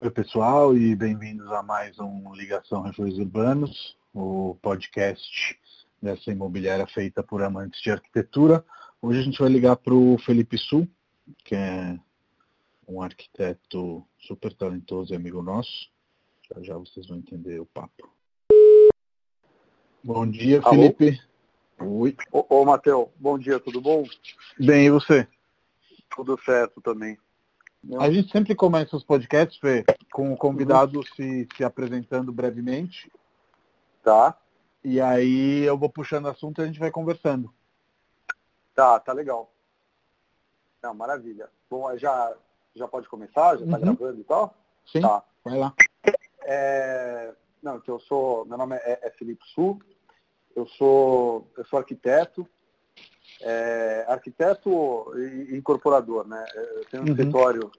Oi, pessoal, e bem-vindos a mais um Ligação Refúgios Urbanos, o podcast dessa imobiliária feita por amantes de arquitetura. Hoje a gente vai ligar para o Felipe Su, que é um arquiteto super talentoso e amigo nosso. Já já vocês vão entender o papo. Bom dia, Alô? Felipe. Oi. Ô, ô Matheus, bom dia, tudo bom? Bem, e você? Tudo certo também. A gente sempre começa os podcasts, Fê, com o convidado se, se apresentando brevemente. Tá, E aí eu vou puxando assunto e a gente vai conversando. tá, tá legal. Não, maravilha. Bom, já, já pode começar? Já tá Uhum. gravando e tal? Sim? Tá. Vai lá. É, não, que eu sou, meu nome é, é Felipe Su, eu sou, eu sou arquiteto, é, arquiteto e incorporador, né? Eu tenho um Uhum. escritório,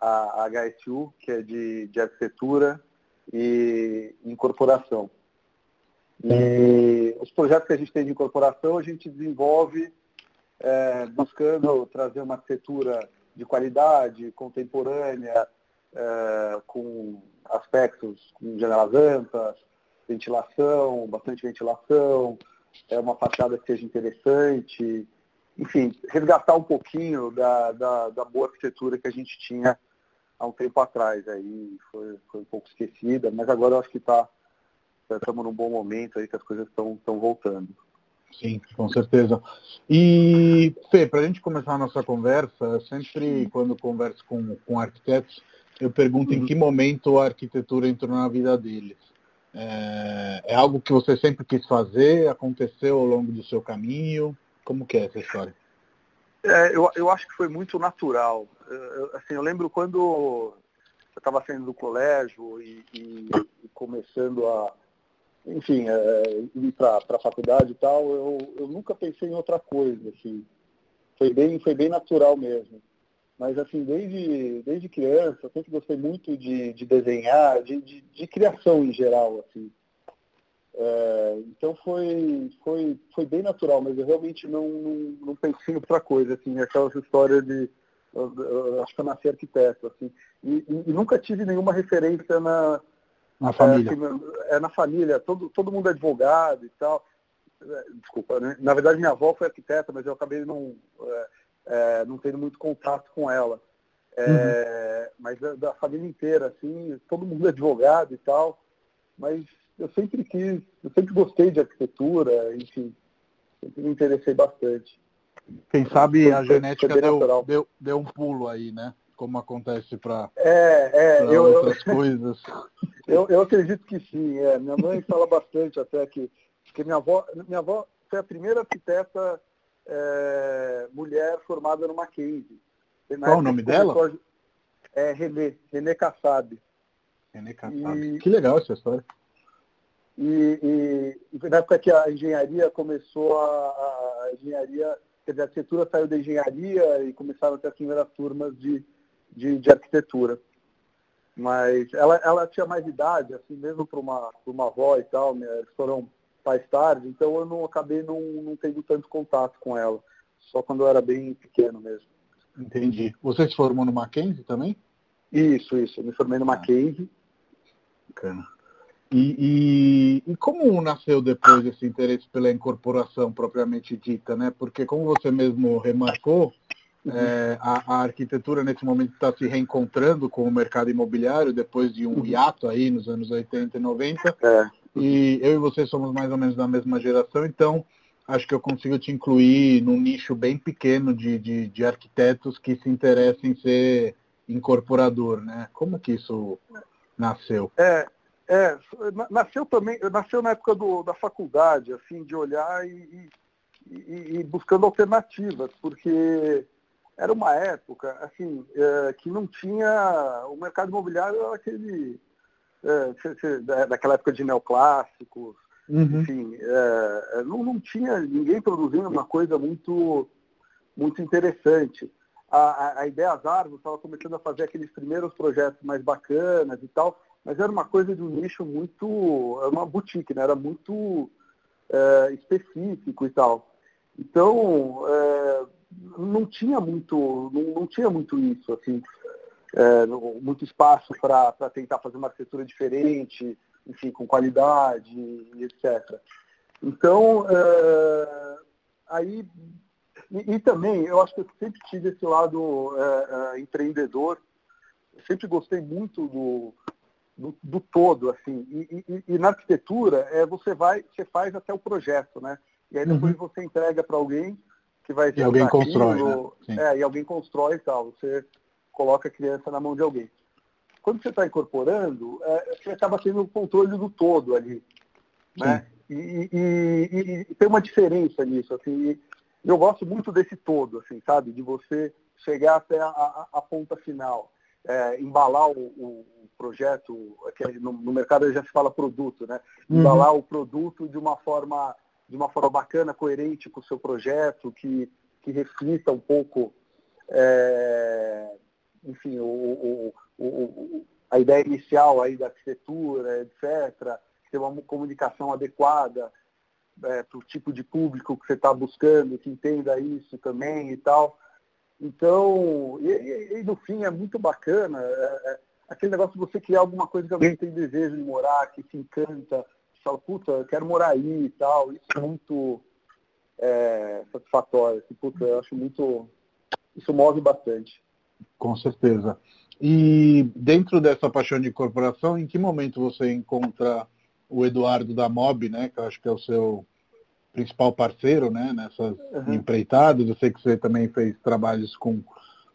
a, a HSU, que é de, de arquitetura e incorporação. E os projetos que a gente tem de incorporação, a gente desenvolve é, buscando trazer uma arquitetura de qualidade, contemporânea, é, com aspectos com janelas amplas, ventilação, bastante ventilação, é uma fachada que seja interessante, enfim, resgatar um pouquinho da, da, da boa arquitetura que a gente tinha há um tempo atrás. Aí foi, foi um pouco esquecida, mas agora eu acho que está estamos num bom momento aí que as coisas estão voltando. Sim, com certeza. E, Fê, para a gente começar a nossa conversa, sempre, quando converso com, com arquitetos, eu pergunto em Uhum. que momento a arquitetura entrou na vida deles. É, é algo que você sempre quis fazer? Aconteceu ao longo do seu caminho? Como que é essa história? É, eu, eu acho que foi muito natural. Eu, assim, eu lembro quando eu estava saindo do colégio e, e- e começando a, enfim, é, ir para a faculdade e tal, eu, eu nunca pensei em outra coisa. Assim. Foi, bem, foi bem natural mesmo. Mas assim, desde, desde criança, eu sempre gostei muito de, de desenhar, de, de, de criação em geral. Assim. É, então foi, foi, foi bem natural, mas eu realmente não, não, não pensei em outra coisa, assim, aquela história de eu- eu acho que eu nasci arquiteto, assim, e, e- e nunca tive nenhuma referência na, Na família? é, assim, é, na família, todo, todo mundo é advogado e tal. É, Desculpa, né? na verdade minha avó foi arquiteta, mas eu acabei não, é, é, não tendo muito contato com ela. É, Mas da, da família inteira, assim, todo mundo é advogado e tal. Mas eu sempre quis, eu sempre gostei de arquitetura, enfim, sempre me interessei bastante. Quem sabe Foi- a genética deu, deu, deu um pulo aí, né? Como acontece para É, é, eu, eu, outras coisas. Eu, eu acredito que sim. É. Minha mãe fala bastante até que, que minha avó, minha avó foi a primeira arquiteta é, mulher formada no Mackenzie. Qual o nome dela? É Renê, Renê Kassab. René Kassab. E- Que legal essa história. E, e- na época que a engenharia começou a, a engenharia, quer dizer, a arquitetura saiu da engenharia e começaram a ter as primeiras turmas de, de, de arquitetura. Mas ela, ela tinha mais idade, assim, mesmo para uma, pra uma avó e tal, né, eles foram mais tarde, então eu não acabei não, não tendo tanto contato com ela. Só quando eu era bem pequeno mesmo. Entendi. Você se formou no Mackenzie também? Isso, isso. Eu me formei no Ah. Mackenzie. Bacana. E, e, e como nasceu depois esse interesse pela incorporação propriamente dita, né? Porque como você mesmo remarcou, é, a, a arquitetura nesse momento está se reencontrando com o mercado imobiliário depois de um Uhum. hiato aí nos anos 80 e 90. É, E eu e você somos mais ou menos da mesma geração, então acho que eu consigo te incluir num nicho bem pequeno de, de, de arquitetos que se interessam em ser incorporador, né? Como que isso nasceu? É, é, na- nasceu também, nasceu na época do, da faculdade, assim, de olhar e, e- e- buscando alternativas, porque era uma época, assim, é, que não tinha, o mercado imobiliário era aquele, daquela época de neoclássicos, Uhum. enfim, é, é, não, não tinha ninguém produzindo uma coisa muito, muito interessante. A, a, Ideias Árvores estava começando a fazer aqueles primeiros projetos mais bacanas e tal, mas era uma coisa de um nicho muito, era uma boutique, né? era muito é, específico e tal. Então, é, não tinha muito, não, não tinha muito isso, assim. É, muito espaço para tentar fazer uma arquitetura diferente, enfim, com qualidade etc. Então, é, aí, e, e, também, eu acho que eu sempre tive esse lado é, empreendedor, eu sempre gostei muito do, do, do todo, assim, e, e, e, na arquitetura, é, você vai, você faz até o projeto, né? E aí depois uhum. você entrega para alguém que vai e alguém constrói, né? é, e alguém constrói e tal. Você coloca a criança na mão de alguém. Quando você está incorporando, é, você acaba tendo o controle do todo ali. Né? E, e, e, tem uma diferença nisso. Assim, eu gosto muito desse todo, assim, sabe? De você chegar até a, a, a ponta final. É, embalar o, o, projeto, que é, no, no, mercado já se fala produto, né? Uhum. Embalar uhum. o produto de uma forma de uma forma bacana, coerente com o seu projeto, que, que reflita um pouco, é, enfim, o, o, o, a ideia inicial aí da arquitetura, etc., ter uma comunicação adequada é, para o tipo de público que você está buscando, que entenda isso também e tal. Então, e, e, e no fim é muito bacana é, é, aquele negócio de você criar alguma coisa que alguém tem desejo de morar, que se encanta, fala, puta, eu quero morar aí e tal. Isso é muito é, satisfatório. Assim, puta, eu acho muito. Isso move bastante. Com certeza. E dentro dessa paixão de corporação, em que momento você encontra o Eduardo da Mob, né? Que eu acho que é o seu principal parceiro, né? Nessas uhum. empreitadas. Eu sei que você também fez trabalhos com,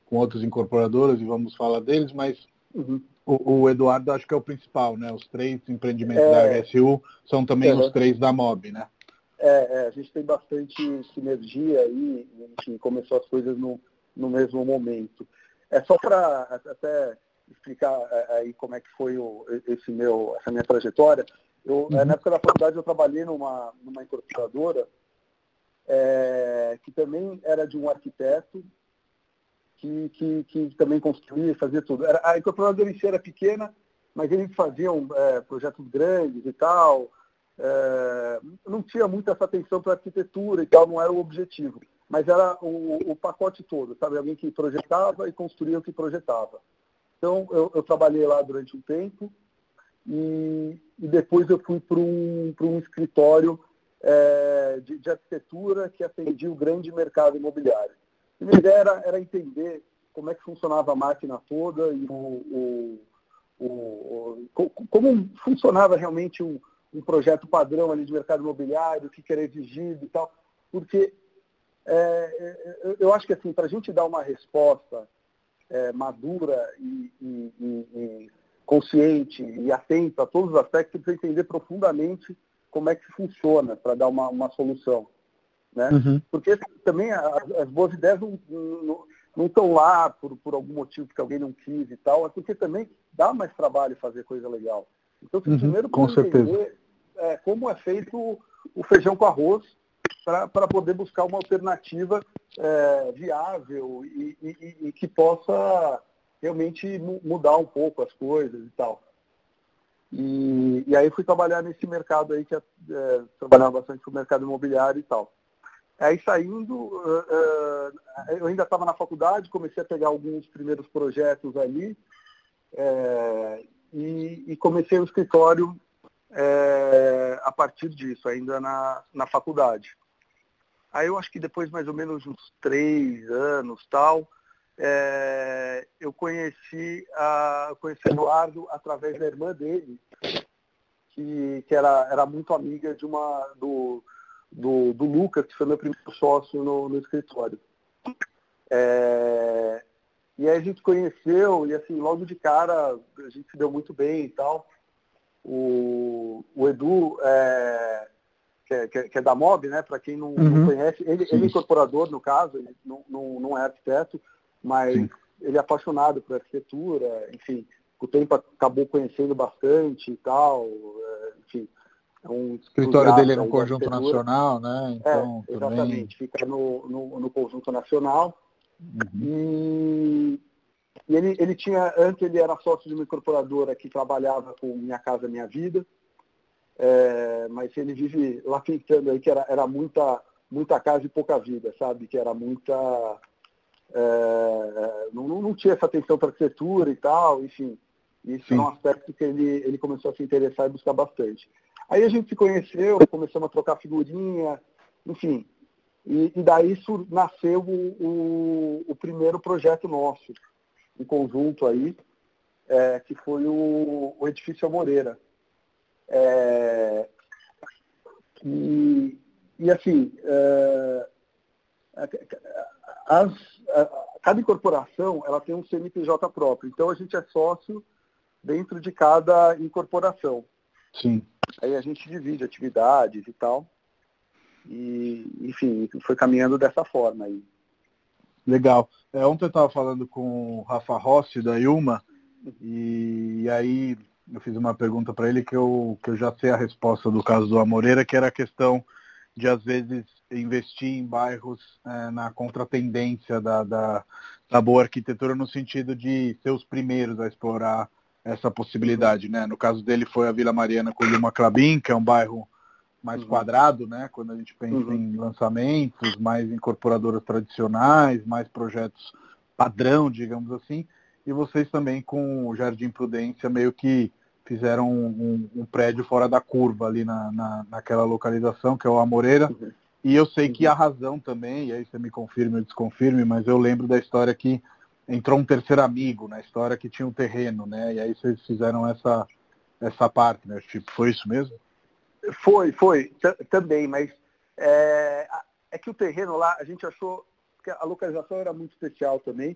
com outros incorporadores e vamos falar deles, mas uhum. O, o, Eduardo acho que é o principal, né? Os três empreendimentos é, da HSU são também é, os três da MOB, né? É, é, a gente tem bastante sinergia aí, gente começou as coisas no, no mesmo momento. É só para até explicar é, aí como é que foi o, esse meu, essa minha trajetória. Eu, uhum. Na época da faculdade eu trabalhei numa, numa incorporadora é, que também era de um arquiteto que, que, que também construía, fazia tudo. Era, a incorporadora em si era pequena, mas eles faziam é, projetos grandes e tal. É, não tinha muita essa atenção para arquitetura e tal, não era o objetivo. Mas era o, o, pacote todo, sabe? Alguém que projetava e construía o que projetava. Então, eu, eu trabalhei lá durante um tempo e, e depois eu fui para um, um escritório é, de, de arquitetura que atendia o grande mercado imobiliário. A minha ideia era, era entender como é que funcionava a máquina toda e o, o, o, como funcionava realmente um, um, projeto padrão ali de mercado imobiliário, o que era exigido e tal. Porque é, é eu acho que assim, para a gente dar uma resposta é, madura e, e, e, consciente e atenta a todos os aspectos, precisa entender profundamente como é que funciona para dar uma, uma solução. Né? Uhum. Porque também as, as, boas ideias não, estão lá por, por algum motivo que alguém não quis e tal, é porque também dá mais trabalho fazer coisa legal. Então, você uhum, primeiro com entender é, como é feito o feijão com arroz para poder buscar uma alternativa é, viável e, e, e, que possa realmente mudar um pouco as coisas e tal. E, e aí fui trabalhar nesse mercado aí, que é, é trabalhava bastante com o mercado imobiliário e tal. Aí saindo, uh, uh, eu ainda estava na faculdade, comecei a pegar alguns primeiros projetos ali é, e, comecei o escritório a partir disso, ainda na, na faculdade. Aí eu acho que depois mais ou menos uns três anos tal, é, eu conheci a conheci Eduardo através da irmã dele, que, que era, era muito amiga de uma do, do, do Lucas, que foi meu primeiro sócio no, no escritório. É, e aí a gente conheceu, e assim, logo de cara a gente se deu muito bem e tal. O, o Edu, é, que, é, que, é, da MOB, né? Para quem não, uhum. não, conhece, ele, ele é incorporador, no caso, ele não, não, não é arquiteto, mas Sim. ele é apaixonado por arquitetura, enfim, com o tempo acabou conhecendo bastante e tal, é, enfim, é um o escritório dele é no Conjunto Nacional, né? Então, é, exatamente, também... fica no, no, no, Conjunto Nacional. Uhum. E, e, ele, ele tinha, antes ele era sócio de uma incorporadora que trabalhava com Minha Casa Minha Vida, é, mas ele vive lá pintando aí que era, era muita, muita casa e pouca vida, sabe? Que era muita. É, não, não, tinha essa atenção para arquitetura e tal, enfim. Isso Sim. é um aspecto que ele, ele começou a se interessar e buscar bastante. Aí a gente se conheceu, começamos a trocar figurinha, enfim. E, e daí isso nasceu o, o, o, primeiro projeto nosso, em conjunto aí, é, que foi o, o Edifício Moreira. É, e, e assim, é, as, a, cada incorporação ela tem um CNPJ próprio, então a gente é sócio dentro de cada incorporação. Sim. Aí a gente divide atividades e tal. E, enfim, foi caminhando dessa forma aí. Legal. É, ontem eu estava falando com o Rafa Rossi, da Ilma, e aí eu fiz uma pergunta para ele que eu, que eu já sei a resposta do caso do Amoreira, que era a questão de, às vezes, investir em bairros é, na contratendência da, da, da boa arquitetura, no sentido de ser os primeiros a explorar essa possibilidade, né? No caso dele foi a Vila Mariana com o Lima Clabin, que é um bairro mais uhum. quadrado, né? Quando a gente pensa uhum. em lançamentos, mais incorporadoras tradicionais, mais projetos padrão, digamos assim. E vocês também com o Jardim Prudência meio que fizeram um, um, um prédio fora da curva ali na, na, naquela localização, que é o Amoreira. Uhum. E eu sei que a razão também, e aí você me confirme ou desconfirme, mas eu lembro da história que entrou um terceiro amigo na história que tinha um terreno, né? E aí vocês fizeram essa, essa parte, né? Tipo, foi isso mesmo? Foi, foi, também, mas é, é, que o terreno lá, a gente achou que a localização era muito especial também.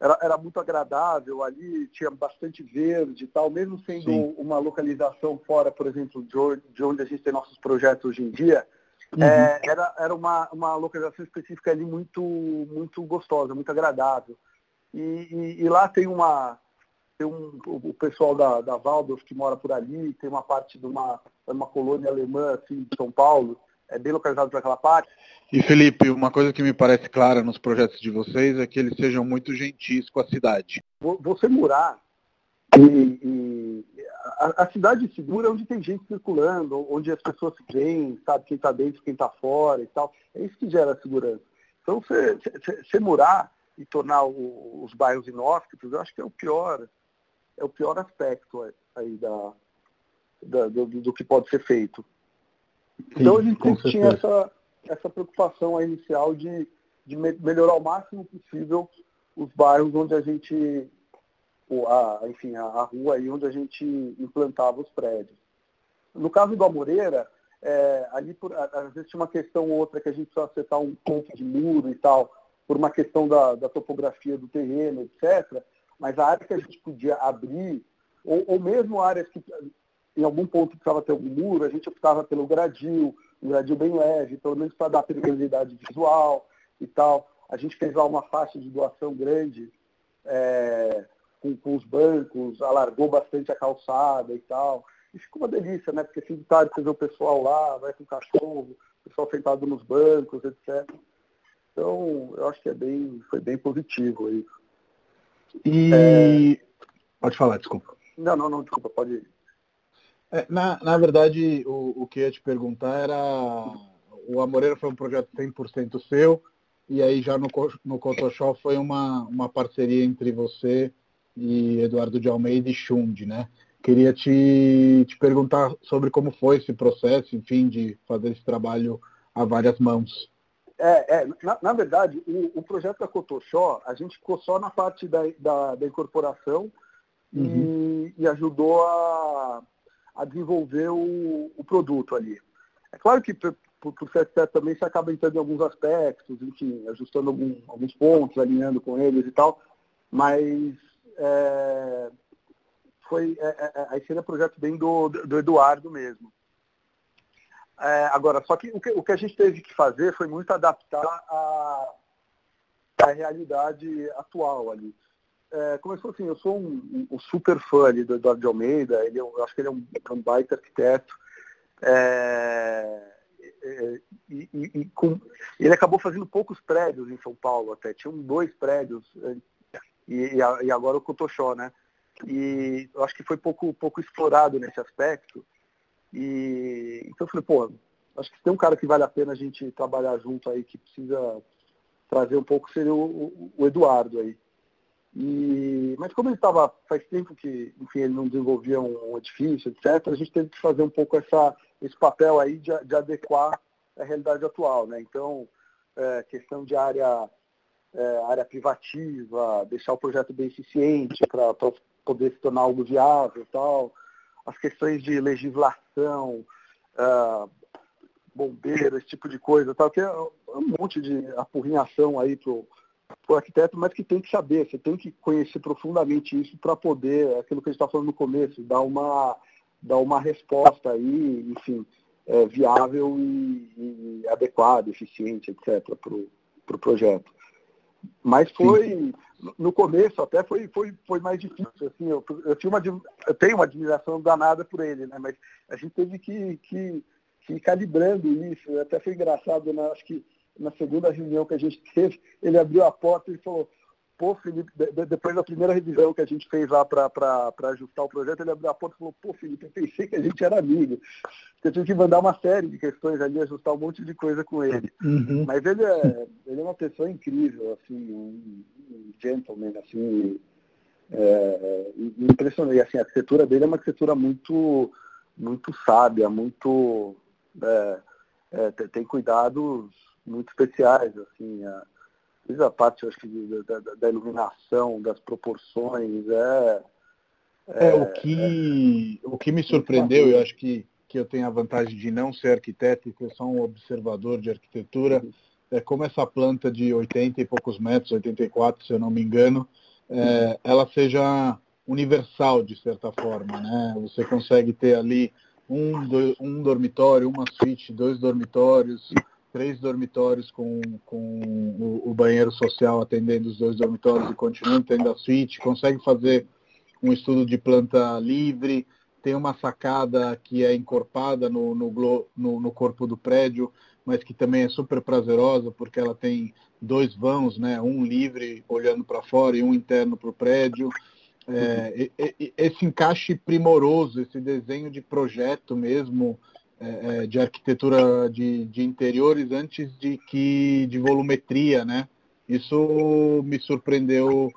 Era, era muito agradável ali, tinha bastante verde e tal, mesmo sendo Sim. uma localização fora, por exemplo, de onde, de onde a gente tem nossos projetos hoje em dia, uhum. é, era, era uma, uma localização específica ali muito, muito gostosa, muito agradável. E, e, e lá tem uma, tem um, o pessoal da, da Waldorf que mora por ali, tem uma parte de uma, uma colônia alemã assim, de São Paulo, é bem localizado para aquela parte. E Felipe, uma coisa que me parece clara nos projetos de vocês é que eles sejam muito gentis com a cidade. Você morar e, e a, a, cidade segura é onde tem gente circulando, onde as pessoas se veem, sabe quem está dentro, quem está fora e tal. É isso que gera segurança. Então, você morar e tornar o, os bairros inóspitos, eu acho que é o pior, é o pior aspecto aí da, da do, do, que pode ser feito. Então a gente sempre tinha essa, essa preocupação inicial de, de me, melhorar o máximo possível os bairros onde a gente, a, enfim, a, a rua aí onde a gente implantava os prédios. No caso do Amoreira, é, ali por, às vezes tinha uma questão ou outra que a gente precisava acertar um ponto de muro e tal, por uma questão da, da topografia do terreno, etc. Mas a área que a gente podia abrir, ou, ou mesmo áreas que em algum ponto precisava ter algum muro, a gente optava pelo gradil, um gradil bem leve, pelo menos para dar perigosidade visual e tal. A gente fez lá uma faixa de doação grande é, com, com, os bancos, alargou bastante a calçada e tal. E ficou uma delícia, né? Porque fim de tarde você vê o pessoal lá, vai com o cachorro, o pessoal sentado nos bancos, etc. Então, eu acho que é bem, foi bem positivo aí. E. É... Pode falar, desculpa. Não, não, não, desculpa, pode ir. É, na, na verdade, o, o que eu ia te perguntar era. O Amoreira foi um projeto 100% seu, e aí já no, no Cotoxó foi uma, uma parceria entre você e Eduardo de Almeida e Xund, né? Queria te, te perguntar sobre como foi esse processo, enfim, de fazer esse trabalho a várias mãos. É, é na, na, verdade, o, o, projeto da Cotoxó, a gente ficou só na parte da, da, da incorporação uhum. e, e, ajudou a, a desenvolver o, o, produto ali. É claro que por, por ser também você acaba entrando em alguns aspectos, enfim, ajustando algum, alguns pontos, alinhando com eles e tal, mas é, foi, é, é, é aí seria projeto bem do, do Eduardo mesmo. É, agora, só que o, que o, que a gente teve que fazer foi muito adaptar a, a realidade atual ali. É, começou assim, eu sou um, um, super fã ali do Eduardo de Almeida, ele, é eu acho que ele é um, um baita arquiteto. É, e, e, e com, ele acabou fazendo poucos prédios em São Paulo até, tinham dois prédios, é, e, e agora o Cotoxó, né? E eu acho que foi pouco, pouco explorado nesse aspecto. E então eu falei, pô, acho que tem um cara que vale a pena a gente trabalhar junto aí, que precisa trazer um pouco seria o, o Eduardo aí. E, mas como ele estava, faz tempo que enfim, ele não desenvolvia um, edifício, etc., a gente teve que fazer um pouco essa, esse papel aí de, de adequar a realidade atual. Né? Então, é, questão de área, é, área privativa, deixar o projeto bem eficiente para poder se tornar algo viável tal, as questões de legislação, uh, bombeiro, esse tipo de coisa, tal, que é um monte de apurrinhação aí para o arquiteto, mas que tem que saber, você tem que conhecer profundamente isso para poder, aquilo que a gente está falando no começo, dar uma, dar uma resposta aí, enfim, é, viável e, e adequada, eficiente, etc., para o pro projeto. Mas foi, Sim. no começo até foi, foi, foi mais difícil. Assim, eu, eu, tinha uma, eu tenho uma admiração danada por ele, né? mas a gente teve que, que, que ir calibrando isso. Até foi engraçado, né? acho que na segunda reunião que a gente teve, ele abriu a porta e falou, pô, Felipe, depois da primeira revisão que a gente fez lá para ajustar o projeto, ele abriu a porta e falou, pô, Felipe, eu pensei que a gente era amigo. Eu tive que mandar uma série de questões ali, ajustar um monte de coisa com ele. Uhum. Mas ele é, ele é uma pessoa incrível, assim, um, um gentleman, assim, é, é impressionante. Assim, a arquitetura dele é uma arquitetura muito, muito sábia, muito. É, é, tem cuidados muito especiais, assim, a, a parte, acho que, da, da, iluminação, das proporções, é... É, é o, que, o que me surpreendeu, eu acho que, que eu tenho a vantagem de não ser arquiteto e ser só um observador de arquitetura, é como essa planta de 80 e poucos metros, 84 se eu não me engano, é, ela seja universal de certa forma, né? Você consegue ter ali um, do, um dormitório, uma suíte, dois dormitórios, três dormitórios com, com o, o, banheiro social atendendo os dois dormitórios e continuando tendo a suíte, consegue fazer um estudo de planta livre, tem uma sacada que é encorpada no, no, no, no corpo do prédio, mas que também é super prazerosa, porque ela tem dois vãos, né? um livre olhando para fora e um interno para o prédio. É, esse encaixe primoroso, esse desenho de projeto mesmo, é, é, de arquitetura de, de interiores antes de que de volumetria, né? Isso me surpreendeu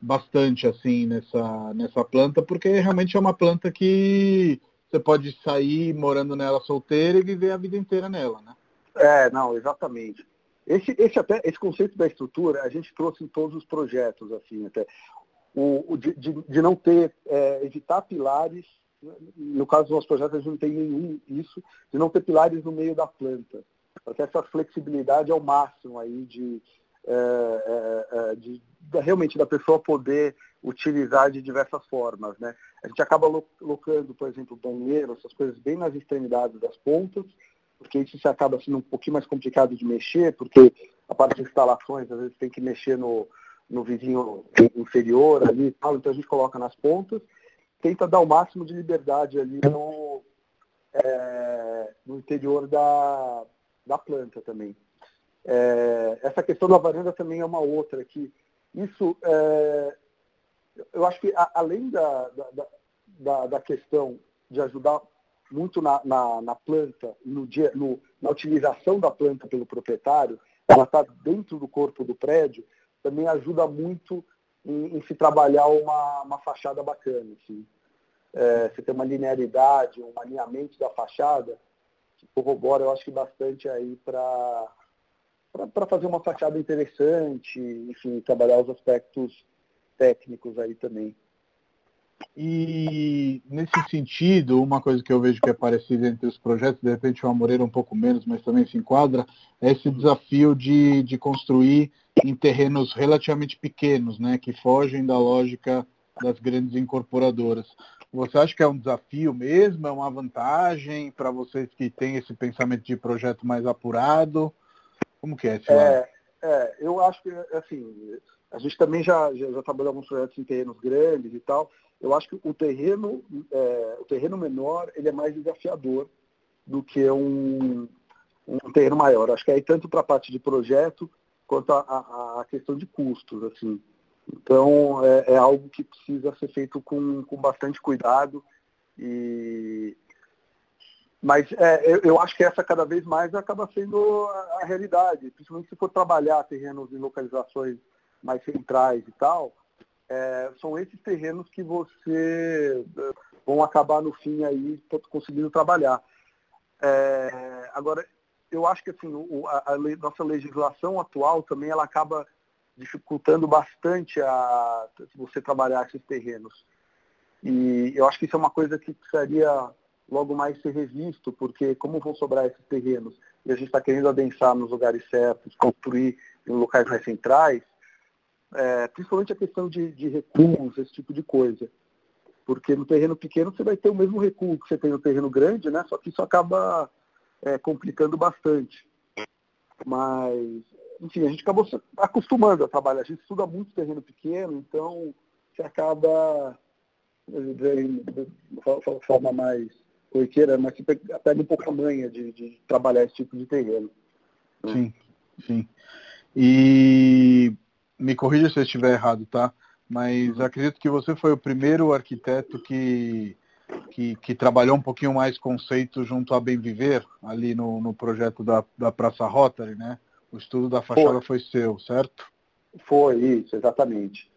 bastante assim nessa nessa planta, porque realmente é uma planta que você pode sair morando nela solteira e viver a vida inteira nela, né? É, não, exatamente. Esse, esse até esse conceito da estrutura a gente trouxe em todos os projetos assim até o, o de, de, de, não ter é, evitar pilares no caso dos nossos projetos, a gente não tem nenhum isso, de não ter pilares no meio da planta. Porque essa flexibilidade é o máximo aí de, é, é, é de, de, realmente da pessoa poder utilizar de diversas formas. Né? A gente acaba colocando, por exemplo, banheiro, essas coisas bem nas extremidades das pontas, porque isso se acaba sendo um pouquinho mais complicado de mexer, porque a parte de instalações, às vezes tem que mexer no, no vizinho inferior ali e tal, então a gente coloca nas pontas tenta dar o máximo de liberdade ali no, é, no interior da, da planta também. É, essa questão da varanda também é uma outra que isso é, eu acho que a, além da, da, da, da, questão de ajudar muito na, na, na planta, no dia, no, na utilização da planta pelo proprietário, ela está dentro do corpo do prédio, também ajuda muito em, em se trabalhar uma, uma fachada bacana. Assim. É, você tem uma linearidade, um alinhamento da fachada, que corrobora, eu acho que bastante aí para para fazer uma fachada interessante, enfim, trabalhar os aspectos técnicos aí também. E nesse sentido, uma coisa que eu vejo que é parecida entre os projetos, de repente o Amoreira um pouco menos, mas também se enquadra, é esse desafio de, de construir em terrenos relativamente pequenos, né, que fogem da lógica das grandes incorporadoras. Você acha que é um desafio mesmo? É uma vantagem para vocês que têm esse pensamento de projeto mais apurado? Como que é esse é, é, eu acho que, assim, a gente também já, já, já trabalhou alguns projetos em terrenos grandes e tal. Eu acho que o terreno, é, o terreno menor, ele é mais desafiador do que um, um terreno maior. Acho que aí tanto para a parte de projeto quanto a, questão de custos, assim. Então é, é, algo que precisa ser feito com, com bastante cuidado e mas é, eu, eu, acho que essa cada vez mais acaba sendo a, a, realidade, principalmente se for trabalhar terrenos em localizações mais centrais e tal, é, são esses terrenos que você é, vão acabar no fim aí conseguindo trabalhar. É, agora, eu acho que assim, o, a, a, nossa legislação atual também ela acaba dificultando bastante a você trabalhar esses terrenos. E eu acho que isso é uma coisa que precisaria logo mais ser revisto, porque como vão sobrar esses terrenos e a gente está querendo adensar nos lugares certos, construir em locais mais centrais, é, principalmente a questão de, de recuos, esse tipo de coisa. Porque no terreno pequeno você vai ter o mesmo recuo que você tem no terreno grande, né? Só que isso acaba é, complicando bastante. Mas, enfim, a gente acabou se acostumando a trabalhar. A gente estuda muito terreno pequeno, então você acaba de forma mais corriqueira, mas você pega um pouco a manha de, de trabalhar esse tipo de terreno. Sim, sim. E me corrija se eu estiver errado, tá? Mas uhum. acredito que você foi o primeiro arquiteto que, que, que, trabalhou um pouquinho mais conceito junto a Bem Viver, ali no, no projeto da, da Praça Rotary, né? O estudo da fachada foi, foi seu, certo? Foi, isso, exatamente.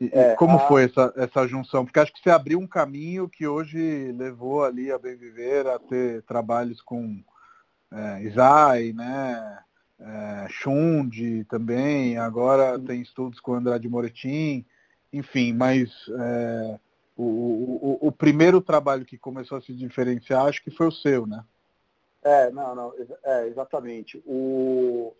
E, é, como a... foi essa, essa junção? Porque acho que você abriu um caminho que hoje levou ali a Bem Viver a ter trabalhos com é, Isai, né? É, Xund também, agora tem estudos com Andrade Moretim, enfim, mas é, o, o, o, primeiro trabalho que começou a se diferenciar acho que foi o seu, né? É, não, não, é, exatamente. O,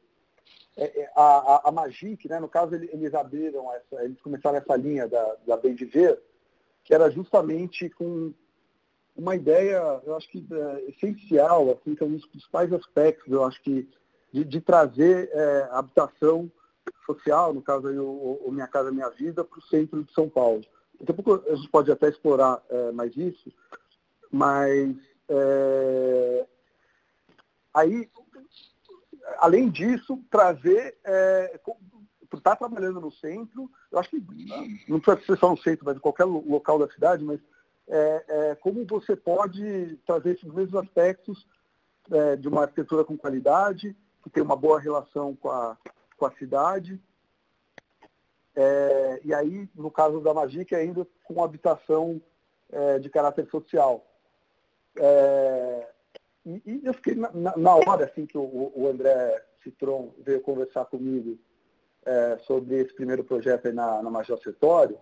é, é, a, a, Magic, né, no caso, eles abriram essa, eles começaram essa linha da, da Bem de Ver, que era justamente com uma ideia, eu acho que é, essencial, assim, que é um dos principais aspectos, eu acho que de, de trazer é, habitação social, no caso aí o, o, Minha Casa Minha Vida, para o centro de São Paulo. Daqui a pouco a gente pode até explorar é, mais isso, mas é, aí, além disso, trazer, é, por estar tá trabalhando no centro, eu acho que não precisa ser só no centro, mas em qualquer local da cidade, mas é, é, como você pode trazer esses mesmos aspectos é, de uma arquitetura com qualidade, que tem uma boa relação com a, com a cidade. É, e aí, no caso da Magic, ainda com habitação é, de caráter social. É, e, e, eu fiquei na, na, hora assim que o, o André Citron veio conversar comigo é, sobre esse primeiro projeto aí na, na Major Setório,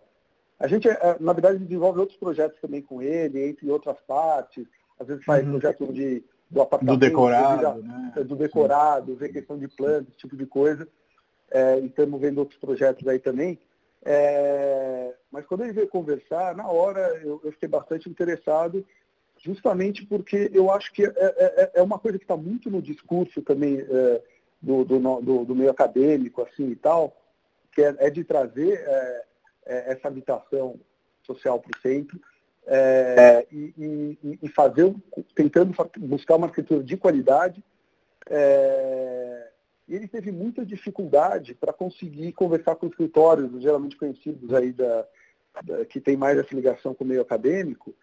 a gente, é, na verdade, desenvolve outros projetos também com ele, entre outras partes. Às vezes faz uhum. projeto de do apartamento. Do decorado, né? Do decorado, ver questão de planta, esse tipo de coisa. É, e estamos vendo outros projetos aí também. É, mas quando ele veio conversar, na hora eu, eu fiquei bastante interessado, justamente porque eu acho que é, é, é, é uma coisa que está muito no discurso também é, do, do, do, do, meio acadêmico assim e tal, que é, é de trazer essa habitação social para o centro, é, e, e, e, fazer, tentando buscar uma arquitetura de qualidade. É, ele teve muita dificuldade para conseguir conversar com escritórios, geralmente conhecidos aí da, da, que tem mais essa ligação com o meio acadêmico,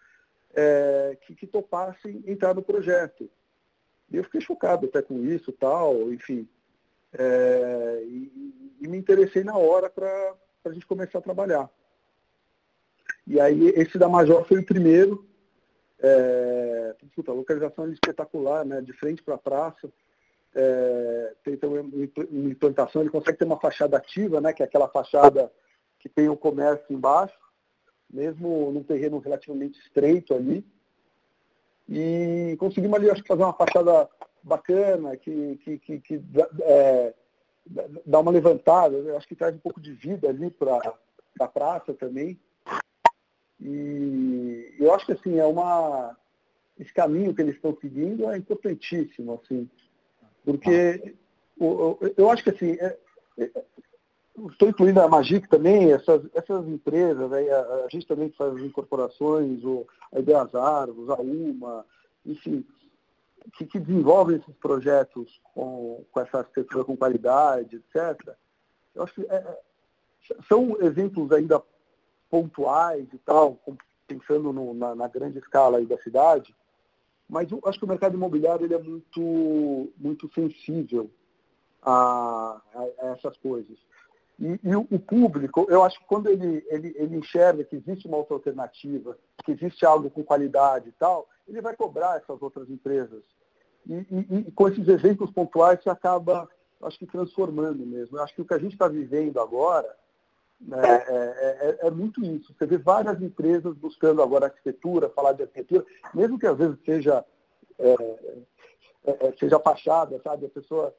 é, que, que topassem entrar no projeto. E eu fiquei chocado até com isso tal, enfim. É, e, e, me interessei na hora para a gente começar a trabalhar. E aí esse da Major foi o primeiro. É, puta, a localização é espetacular, né? De frente para a praça. É, tem também uma implantação, ele consegue ter uma fachada ativa, né? Que é aquela fachada que tem o comércio embaixo, mesmo num terreno relativamente estreito ali. E conseguimos ali, acho que fazer uma fachada bacana, que, que, que, que é, dá uma levantada, eu acho que traz um pouco de vida ali para a praça também. E eu acho que assim, é uma. Esse caminho que eles estão seguindo é importantíssimo, assim. Porque eu, acho que assim, é, é, estou incluindo a Magic também, essas, essas empresas, né, a, a, gente também faz as incorporações, o, a Ideazar, o Zauma, enfim, que, que, desenvolvem esses projetos com, com essa arquitetura com qualidade, etc. Eu acho que é, é são exemplos ainda pontuais e tal, pensando no, na, na, grande escala aí da cidade, Mas eu acho que o mercado imobiliário ele é muito, muito sensível a, a, a essas coisas. E, e o, o, público, eu acho que quando ele, ele, ele enxerga que existe uma outra alternativa, que existe algo com qualidade e tal, ele vai cobrar essas outras empresas. E, e, e com esses exemplos pontuais, você acaba, acho que, transformando mesmo. Eu acho que o que a gente está vivendo agora é, é, é, é, muito isso. Você vê várias empresas buscando agora arquitetura, falar de arquitetura, mesmo que às vezes seja, é, é, é seja fachada, sabe? A pessoa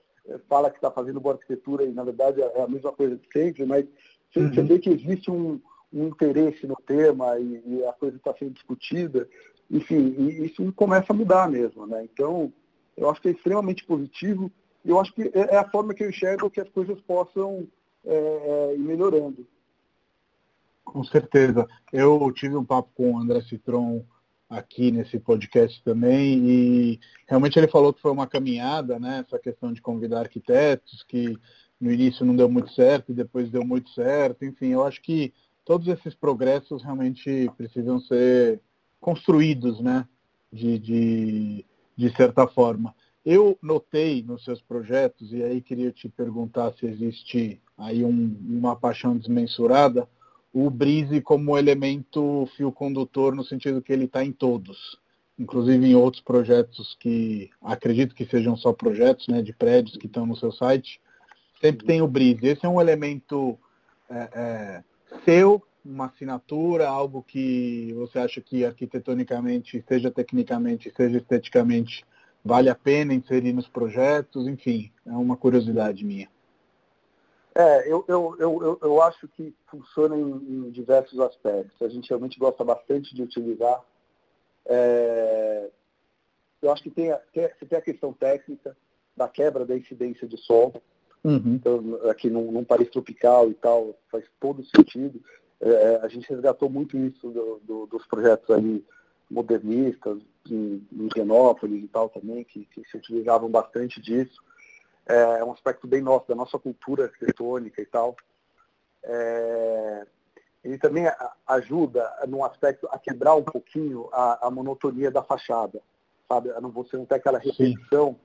fala que está fazendo boa arquitetura e, na verdade, é a mesma coisa de sempre, mas você, uhum. você vê que existe um, um interesse no tema e, e a coisa está sendo discutida. Enfim, e isso começa a mudar mesmo. Né? Então, eu acho que é extremamente positivo e eu acho que é, é a forma que eu enxergo que as coisas possam é, é, ir melhorando. Com certeza. Eu tive um papo com o André Citron aqui nesse podcast também e realmente ele falou que foi uma caminhada, né, essa questão de convidar arquitetos, que no início não deu muito certo e depois deu muito certo, enfim, eu acho que todos esses progressos realmente precisam ser construídos, né, de, de, de certa forma. Eu notei nos seus projetos, e aí queria te perguntar se existe aí um, uma paixão desmensurada, o Brise como elemento fio condutor no sentido que ele está em todos, inclusive em outros projetos que acredito que sejam só projetos né, de prédios que estão no seu site, sempre tem o Brise. Esse é um elemento é, é, seu, uma assinatura, algo que você acha que arquitetonicamente, seja tecnicamente, seja esteticamente, vale a pena inserir nos projetos, enfim, é uma curiosidade minha. É, eu, eu, eu, eu, acho que funciona em, em, diversos aspectos. A gente realmente gosta bastante de utilizar. É, eu acho que tem, tem, tem a questão técnica da quebra da incidência de sol. Uhum. Então, aqui num, num, país tropical e tal, faz todo sentido. É, a gente resgatou muito isso do, do, dos projetos ali modernistas, em, em Genópolis e tal também, que, que se utilizavam bastante disso é um aspecto bem nosso, da nossa cultura arquitetônica e tal. É, ele também ajuda num aspecto a quebrar um pouquinho a, a monotonia da fachada, sabe? A não, você não ter aquela repetição.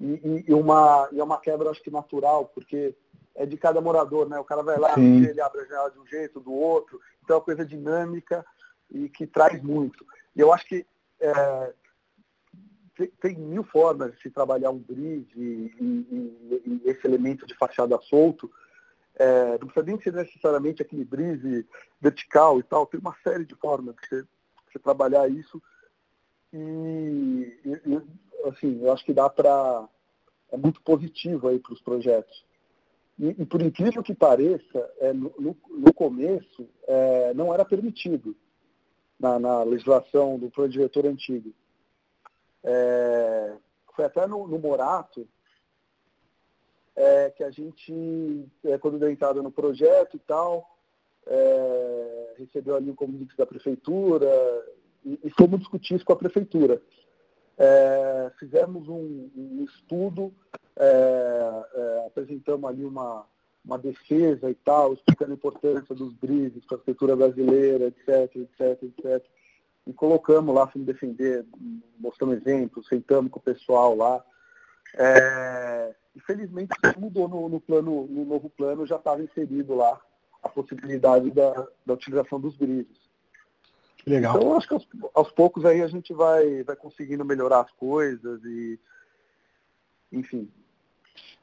E, e, uma, e é uma quebra, acho que natural, porque é de cada morador, né? O cara vai lá, ele abre a janela de um jeito, do outro. Então é uma coisa dinâmica e que traz muito. E eu acho que é, tem, mil formas de se trabalhar um grid e, e, e esse elemento de fachada solto. É, não precisa nem ser necessariamente aquele brise vertical e tal, tem uma série de formas de você, você trabalhar isso. E, e, assim, eu acho que dá para. É muito positivo aí para os projetos. E, e, por incrível que pareça, é, no, no, começo é, não era permitido na, na legislação do plano diretor antigo. É, foi até no, no Morato é, que a gente, é, quando deu entrada no projeto e tal, é, recebeu ali um convite da prefeitura e, e fomos discutir isso com a prefeitura. É, fizemos um, um estudo, é, apresentamos ali uma, uma defesa e tal, explicando a importância dos brises para a arquitetura brasileira, etc, etc, etc e colocamos lá, fomos defender, mostrando exemplos, sentamos com o pessoal lá. É, infelizmente isso mudou no, no, plano, no novo plano, já estava inserido lá a possibilidade da, da utilização dos grises. Legal. Então acho que aos, aos, poucos aí a gente vai, vai conseguindo melhorar as coisas e enfim.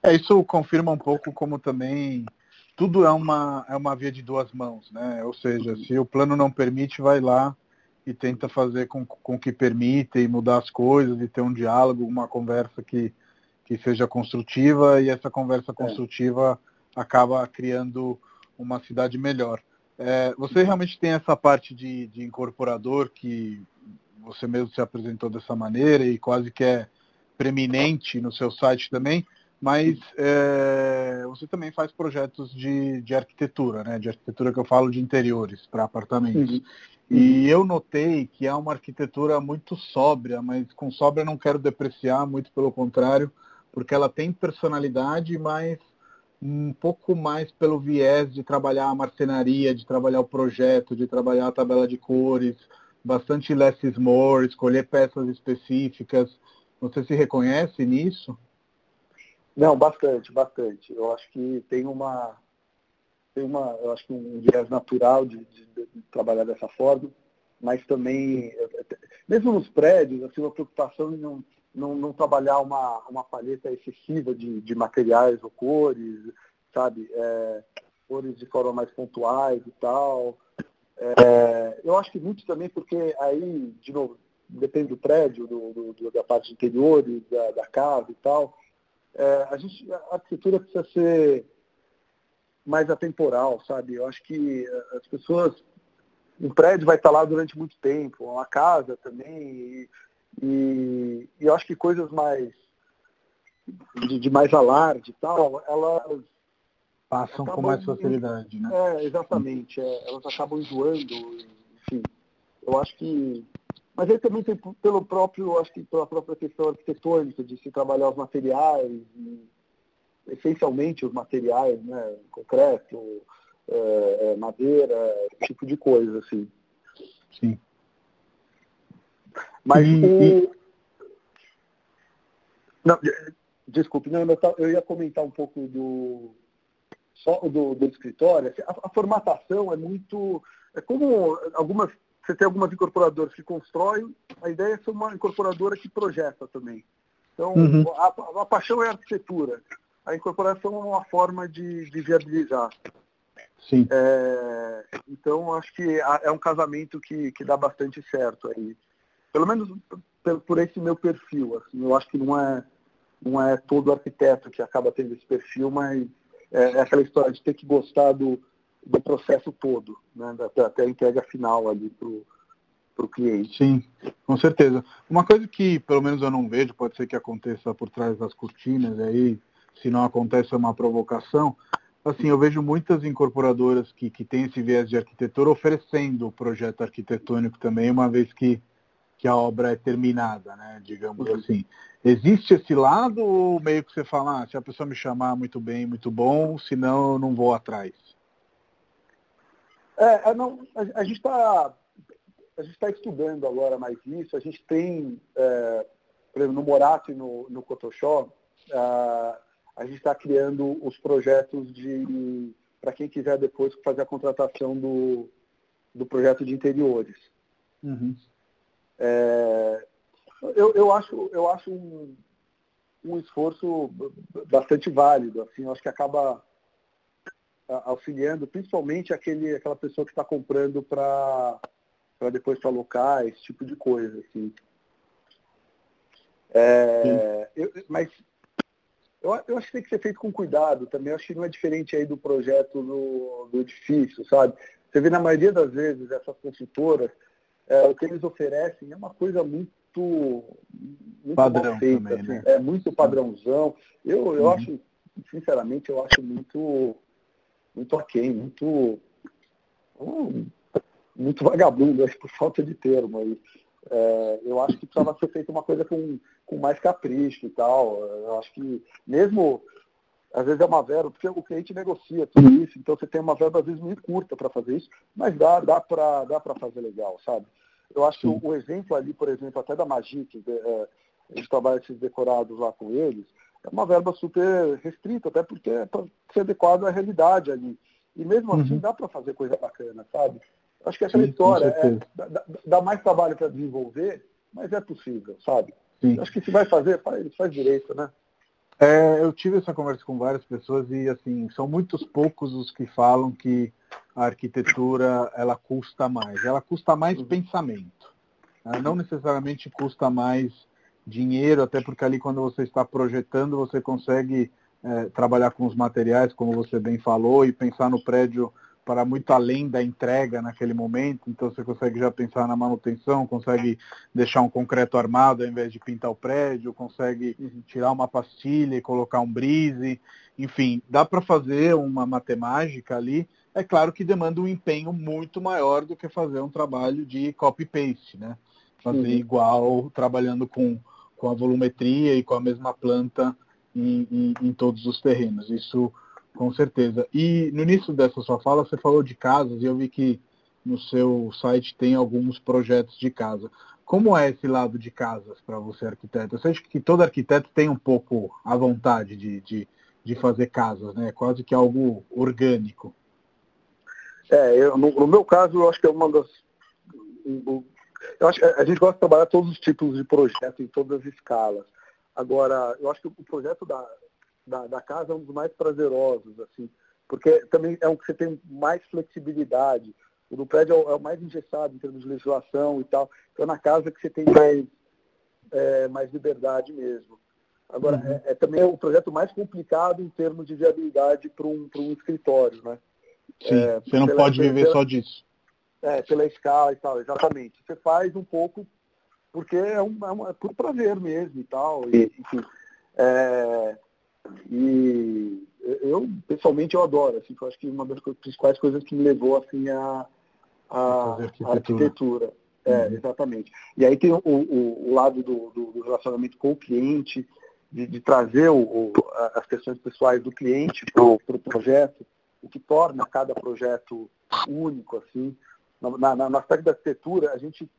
É, isso confirma um pouco como também tudo é uma, é uma via de duas mãos, né? Ou seja, se o plano não permite, vai lá e tenta fazer com, com que permita e mudar as coisas e ter um diálogo, uma conversa que, que seja construtiva e essa conversa é. construtiva é. acaba criando uma cidade melhor. É, você realmente tem essa parte de, de incorporador que você mesmo se apresentou dessa maneira e quase que é preeminente no seu site também, mas é, você também faz projetos de, de arquitetura, né? De arquitetura que eu falo de interiores para apartamentos. Uhum. E eu notei que é uma arquitetura muito sóbria, mas com sóbria não quero depreciar, muito pelo contrário, porque ela tem personalidade, mas um pouco mais pelo viés de trabalhar a marcenaria, de trabalhar o projeto, de trabalhar a tabela de cores, bastante less is more, escolher peças específicas. Você se reconhece nisso? Não, bastante, bastante. Eu acho que tem uma, tem uma, eu acho que um viés natural de, de, de trabalhar dessa forma, mas também, mesmo nos prédios, assim, uma preocupação em não, não, não trabalhar uma, uma paleta excessiva de, de materiais ou cores, sabe? É, cores de forma mais pontuais e tal. É, eu acho que muito também porque aí, de novo, depende do prédio, do, do, da parte interior, da, da casa e tal é, a, gente, a arquitetura precisa ser mais atemporal, sabe? Eu acho que é, as pessoas, um prédio vai estar lá durante muito tempo, uma casa também, e, e, e eu acho que coisas mais de, de, mais alarde e tal, elas passam com mais facilidade, né? É, exatamente. É, elas acabam enjoando, enfim. Eu acho que mas aí também tem pelo próprio, acho que pela própria questão arquitetônica, de se trabalhar os materiais, essencialmente os materiais, né? Concreto, é, é, madeira, esse tipo de coisa, assim. Sim. Mas e, o... E... Não, desculpe, não, eu ia comentar um pouco do, só do, do escritório. A, a, formatação é muito. É como algumas você tem algumas incorporadoras que constroem, a ideia é ser uma incorporadora que projeta também. Então, uhum. a, a, paixão é a arquitetura. A incorporação é uma forma de, de viabilizar. Sim. É, então, acho que é um casamento que, que dá bastante certo aí. Pelo menos por, por esse meu perfil. Assim, eu acho que não é, não é todo arquiteto que acaba tendo esse perfil, mas é, é aquela história de ter que gostar do, do processo todo, né, até, até a entrega final ali para o cliente. Sim, com certeza. Uma coisa que pelo menos eu não vejo, pode ser que aconteça por trás das cortinas, aí se não acontece é uma provocação. Assim, eu vejo muitas incorporadoras que, que têm esse viés de arquitetura oferecendo o projeto arquitetônico também, uma vez que, que a obra é terminada, né? Digamos uhum. assim. Existe esse lado ou meio que você fala, ah, se a pessoa me chamar muito bem, muito bom, senão eu não vou atrás? É, é, não, a, a gente está a gente está estudando agora mais isso. A gente tem, é, por exemplo, no Morat e no, no Cotoxó, a gente está criando os projetos de para quem quiser depois fazer a contratação do, do projeto de interiores. Uhum. É, eu, eu acho, eu acho um, um esforço bastante válido. Assim, eu acho que acaba auxiliando, principalmente aquele, aquela pessoa que está comprando para depois para alocar, esse tipo de coisa. Assim. É, eu, mas eu, eu, acho que tem que ser feito com cuidado também. Eu acho que não é diferente aí do projeto do, do edifício, sabe? Você vê na maioria das vezes essas consultoras, é, o que eles oferecem é uma coisa muito, muito padrão feita, também, assim, né? é muito padrãozão. Eu, eu uhum. acho, sinceramente, eu acho muito muito aquém, muito, muito vagabundo, acho, por falta de termo. Aí. É, eu acho que precisava ser feita uma coisa com, com mais capricho e tal. Eu acho que mesmo, às vezes é uma verba, porque o cliente negocia tudo isso, então você tem uma verba às vezes muito curta para fazer isso, mas dá, dá para dá fazer legal, sabe? Eu acho que o, o, exemplo ali, por exemplo, até da Magic, é, a gente trabalha esses decorados lá com eles, é uma verba super restrita, até porque é para ser adequado à realidade ali. E mesmo assim uhum. dá para fazer coisa bacana, sabe? Acho que essa Sim, história é, dá, dá, mais trabalho para desenvolver, mas é possível, sabe? Sim. Acho que se vai fazer, faz, faz direito, né? É, eu tive essa conversa com várias pessoas e assim são muitos poucos os que falam que a arquitetura ela custa mais. Ela custa mais uhum. pensamento. Ela não necessariamente custa mais dinheiro, até porque ali quando você está projetando, você consegue é, trabalhar com os materiais, como você bem falou, e pensar no prédio para muito além da entrega naquele momento. Então você consegue já pensar na manutenção, consegue deixar um concreto armado ao invés de pintar o prédio, consegue tirar uma pastilha e colocar um brise. Enfim, dá para fazer uma matemática ali. É claro que demanda um empenho muito maior do que fazer um trabalho de copy-paste, né? Fazer uhum. igual trabalhando com com a volumetria e com a mesma planta em, em, em, todos os terrenos. Isso com certeza. E no início dessa sua fala, você falou de casas, e eu vi que no seu site tem alguns projetos de casa. Como é esse lado de casas para você, arquiteto? Você acha que todo arquiteto tem um pouco a vontade de, de, de fazer casas, né? Quase que algo orgânico. É, eu, no, no, meu caso, eu acho que é uma das. Eu acho a gente gosta de trabalhar todos os tipos de projetos em todas as escalas. Agora, eu acho que o projeto da, da, da casa é um dos mais prazerosos, assim, porque também é um que você tem mais flexibilidade. O do prédio é o, é o mais engessado em termos de legislação e tal. Então, é na casa que você tem mais, é, mais liberdade mesmo. Agora, uhum. é, é, também o projeto mais complicado em termos de viabilidade para um, um escritório, né? Sim, é, você não pela, pode viver pela, só disso. É, pela escala e tal, exatamente. Você faz um pouco porque é, um, é, um, é por prazer mesmo e tal. E, enfim. É, e eu, pessoalmente, eu adoro. Assim, eu acho que uma das principais coisas que me levou assim, a, a, arquitetura. A arquitetura. É, uhum. exatamente. E aí tem o, o, o lado do, do, relacionamento com o cliente, de, de trazer o, as questões pessoais do cliente para o pro projeto, o que torna cada projeto único. assim. Na, na, no aspecto da arquitetura, a gente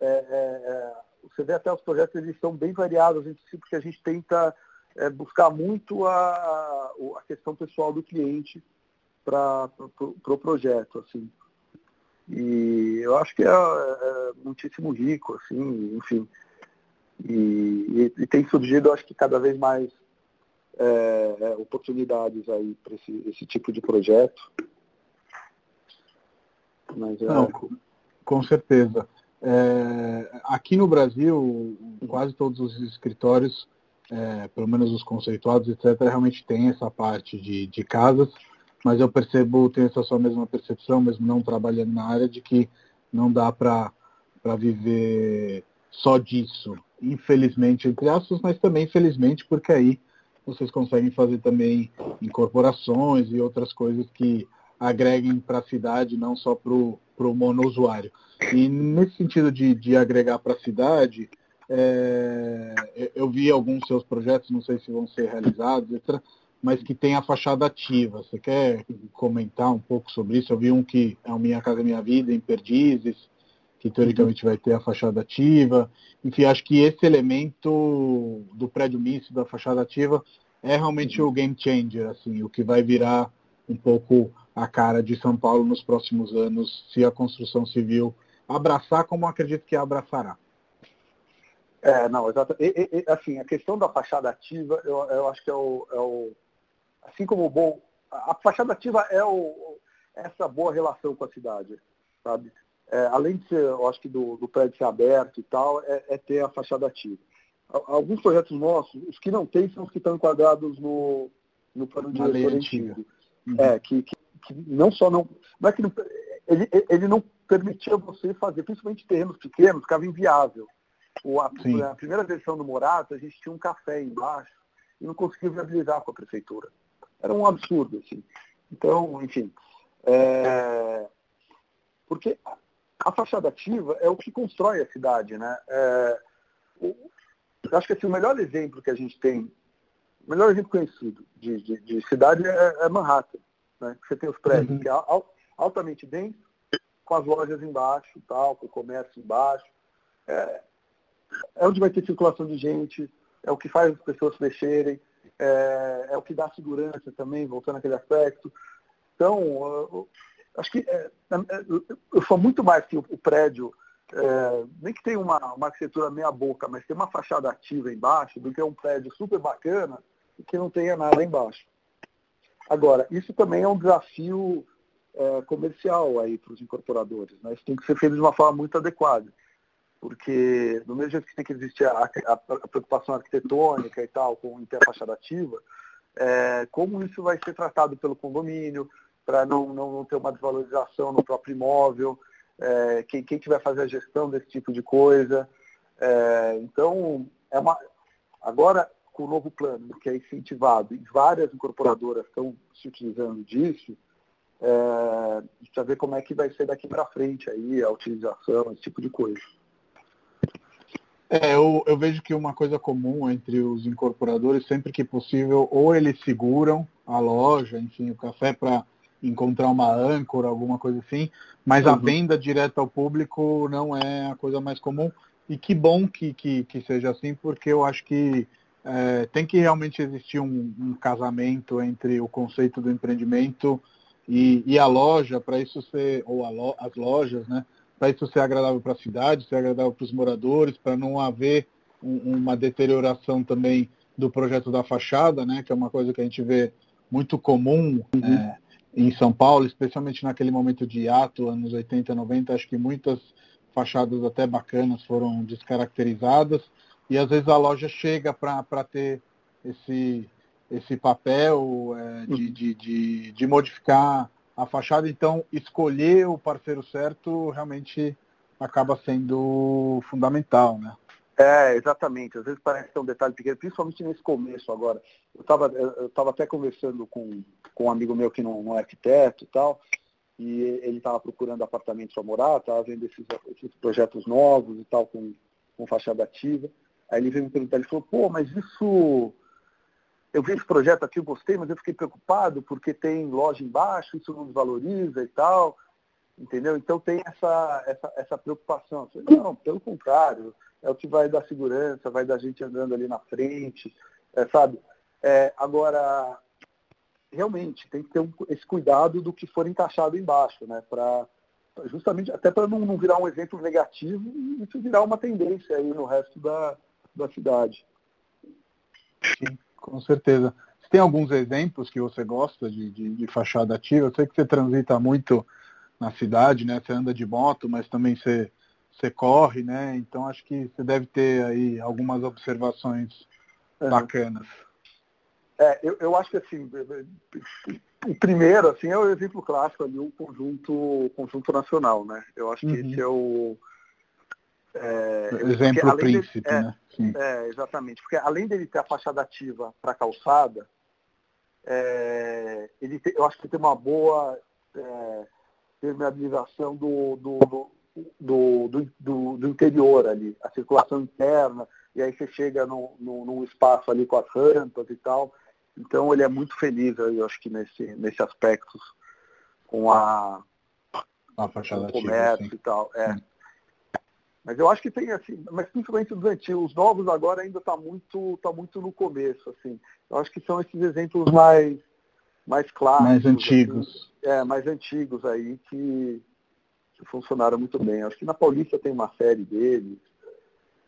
é, é, é, você vê até os projetos, eles são bem variados, a gente, porque a gente tenta é, buscar muito a, a questão pessoal do cliente para o pro, pro projeto. Assim. E eu acho que é, é, muitíssimo rico, assim, enfim. E, e, e, tem surgido, acho que cada vez mais é, é oportunidades aí para esse, esse tipo de projeto. Mas, é... Não, com certeza. É, aqui no Brasil, quase todos os escritórios, é, pelo menos os conceituados, etc., realmente tem essa parte de, de casas, mas eu percebo, tenho essa sua mesma percepção, mesmo não trabalhando na área, de que não dá para viver só disso. Infelizmente, entre aspas, mas também infelizmente, porque aí vocês conseguem fazer também incorporações e outras coisas que agreguem para a cidade, não só para o monousuário. E nesse sentido de, de agregar para a cidade, é, eu vi alguns seus projetos, não sei se vão ser realizados, etc., mas que tem a fachada ativa. Você quer comentar um pouco sobre isso? Eu vi um que é o Minha Casa Minha Vida, em Perdizes, que teoricamente vai ter a fachada ativa. Enfim, acho que esse elemento do prédio misto, da fachada ativa, é realmente o game changer, assim, o que vai virar um pouco a cara de São Paulo nos próximos anos, se a construção civil abraçar como acredito que abraçará. É, não, exato. E, e, assim, a questão da fachada ativa, eu, eu acho que é o, é o, Assim como o bom. A, fachada ativa é o, essa boa relação com a cidade, sabe? É, além de ser, eu acho que do, do prédio ser aberto e tal, é, é, ter a fachada ativa. Alguns projetos nossos, os que não tem, são os que estão enquadrados no, no plano de antigo. Uhum. É, que, que, que, não só não. Não é que não, ele, ele não permitia você fazer, principalmente terrenos pequenos, ficava inviável. O, a, a, primeira versão do Morato, a gente tinha um café embaixo e não conseguia viabilizar com a prefeitura. Era um absurdo, assim. Então, enfim. É, porque a fachada ativa é o que constrói a cidade, né? É, eu acho que assim, o melhor exemplo que a gente tem, o melhor exemplo conhecido de, de, de cidade é, é, Manhattan. Né? Você tem os prédios uhum. que é altamente denso, com as lojas embaixo, tal, com o comércio embaixo. É, é onde vai ter circulação de gente, é o que faz as pessoas mexerem, é, é o que dá segurança também, voltando àquele aspecto. Então, eu, acho que é, é, eu sou muito mais que o prédio, é, nem que tenha uma, uma arquitetura meia boca, mas tem uma fachada ativa embaixo, do que um prédio super bacana e que não tenha nada embaixo. Agora, isso também é um desafio é, comercial aí para os incorporadores. Né? Isso tem que ser feito de uma forma muito adequada. Porque, do mesmo jeito que tem que existir a, a, a preocupação arquitetônica e tal, com interfachada ativa, é, como isso vai ser tratado pelo condomínio, para não, não, não, ter uma desvalorização no próprio imóvel, é, quem, quem que vai fazer a gestão desse tipo de coisa. É, então, é uma, agora, com o novo plano, que é incentivado, e várias incorporadoras estão se utilizando disso, é, a gente vai ver como é que vai ser daqui para frente aí a utilização, esse tipo de coisa. É, eu, eu, vejo que uma coisa comum entre os incorporadores, sempre que possível, ou eles seguram a loja, enfim, o café para encontrar uma âncora, alguma coisa assim, mas uhum. a venda direta ao público não é a coisa mais comum. E que bom que, que, que seja assim, porque eu acho que é, tem que realmente existir um, um, casamento entre o conceito do empreendimento e, e a loja, para isso ser, ou lo, as lojas, né? Para isso ser agradável para a cidade, ser agradável para os moradores, para não haver um, uma deterioração também do projeto da fachada, né? Que é uma coisa que a gente vê muito comum uhum. é, em São Paulo, especialmente naquele momento de ato, anos 80, 90, acho que muitas fachadas até bacanas foram descaracterizadas e às vezes a loja chega para ter esse, esse papel é, de, de, de, de, modificar a fachada, então escolher o parceiro certo realmente acaba sendo fundamental, né? É, exatamente. Às vezes parece que é um detalhe pequeno, principalmente nesse começo agora. Eu estava eu tava até conversando com, com um amigo meu que não, não é arquiteto e tal, e ele estava procurando apartamento para morar, estava vendo esses, esses, projetos novos e tal, com, com fachada ativa. Aí ele veio me perguntar, ele falou, pô, mas isso. Eu vi esse projeto aqui, eu gostei, mas eu fiquei preocupado porque tem loja embaixo, isso não desvaloriza e tal. Entendeu? Então tem essa, essa, essa preocupação. Não, pelo contrário, é o que vai dar segurança, vai dar gente andando ali na frente, é, sabe? É, agora, realmente, tem que ter um, esse cuidado do que for encaixado embaixo, né? Pra, justamente até para não, não, virar um exemplo negativo e isso virar uma tendência aí no resto da, da cidade. Sim, com certeza. Você tem alguns exemplos que você gosta de, de, de, fachada ativa? Eu sei que você transita muito na cidade, né? Você anda de moto, mas também você, você corre, né? Então acho que você deve ter aí algumas observações é. bacanas. É, eu, eu acho que assim, o primeiro, assim, é o exemplo clássico ali, o conjunto, o conjunto nacional, né? Eu acho que uhum. esse é o. É, exemplo príncipe, de, é, né? Sim. É, exatamente. Porque além dele ter a fachada ativa para calçada, é, ele eu acho que tem uma boa é, permeabilização do, do, do, do, do, do interior ali, a circulação interna, e aí você chega no, no, num espaço ali com as rampas e tal. Então ele é muito feliz, eu acho que nesse, nesse aspecto, com a, a fachada o comércio ativa, e tal. É. Mas eu acho que tem assim, mas principalmente os antigos, os novos agora ainda está muito, tá muito no começo, assim. Eu acho que são esses exemplos mais, mais clássicos. Mais antigos. Assim, é, mais antigos aí que, que funcionaram muito bem. Acho que na Paulista tem uma série deles.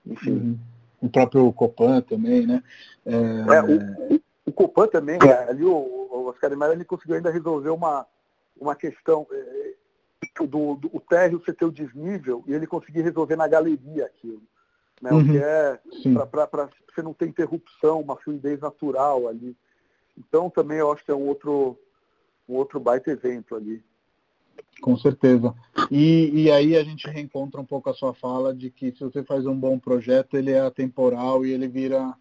Enfim. Uhum. O próprio Copan também, né? É, é o, o Copan também, é. ali o, o Oscar Maia, ele conseguiu ainda resolver uma, uma questão é, do, do o térreo ter o desnível e ele conseguir resolver na galeria aquilo. Né? Uhum. O que é para você não ter interrupção, uma fluidez natural ali. Então também eu acho que é um outro, um outro baita evento ali. Com certeza. E, e aí a gente reencontra um pouco a sua fala de que se você faz um bom projeto, ele é atemporal e ele vira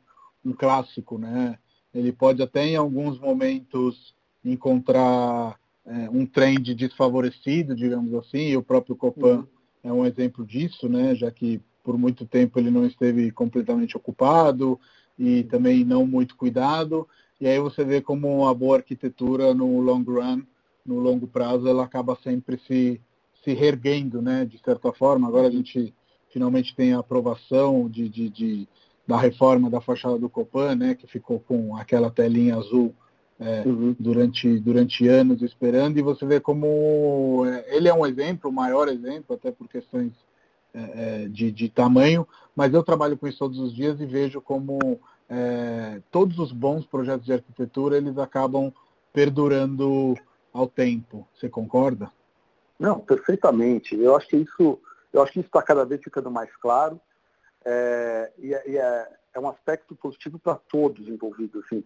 um clássico, né? ele pode até em alguns momentos encontrar é, um trend desfavorecido, digamos assim, e o próprio Copan uhum. é um exemplo disso, né, já que por muito tempo ele não esteve completamente ocupado e também não muito cuidado, e aí você vê como a boa arquitetura no long run, no longo prazo, ela acaba sempre se, se reerguendo, né, de certa forma. Agora a gente finalmente tem a aprovação de, de, de da reforma da fachada do Copan, né, que ficou com aquela telinha azul é, uhum. durante, durante anos esperando, e você vê como é, ele é um exemplo, o maior exemplo, até por questões é, é, de, de tamanho, mas eu trabalho com isso todos os dias e vejo como é, todos os bons projetos de arquitetura, eles acabam perdurando ao tempo. Você concorda? Não, perfeitamente. Eu acho que isso, eu acho que isso está cada vez ficando mais claro. É, e, é, e é, é, um aspecto positivo para todos envolvidos. Assim.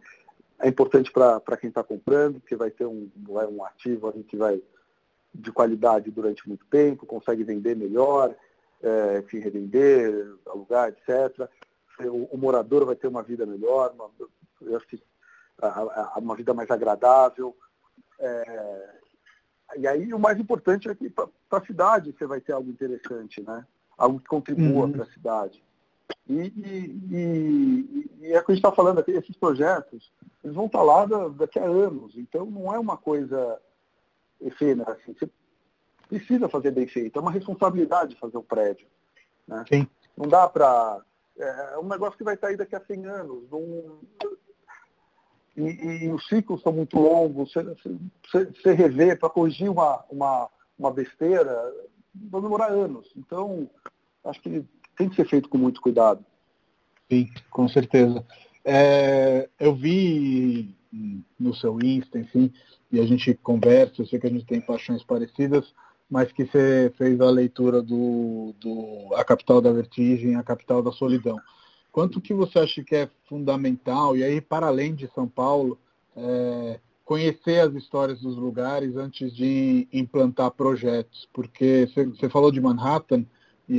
É importante para quem está comprando, porque vai ter um, um ativo ali que vai de qualidade durante muito tempo, consegue vender melhor, é, enfim, revender, alugar, etc. O, o, morador vai ter uma vida melhor, uma, eu acho que a, a, uma vida mais agradável. É, e aí o mais importante é que para a cidade você vai ter algo interessante, né? Algo que contribua uhum. para a cidade. E, e, e, é o que a gente está falando aqui, esses projetos, eles vão estar lá daqui a anos. Então não é uma coisa efêmera. Assim. Você precisa fazer bem feito. É uma responsabilidade fazer um prédio. Né? Sim. Não dá para... É, é um negócio que vai estar aí daqui a 100 anos. Não, e, e, os ciclos são muito longos. Você, você, você rever para corrigir uma, uma, uma besteira vai demorar anos. Então, acho que tem que ser feito com muito cuidado. Sim, com certeza. É, eu vi no seu Insta, enfim, e a gente conversa, eu sei que a gente tem paixões parecidas, mas que você fez a leitura do, do A Capital da Vertigem, A Capital da Solidão. Quanto que você acha que é fundamental, e aí para além de São Paulo, é, conhecer as histórias dos lugares antes de implantar projetos? Porque você falou de Manhattan,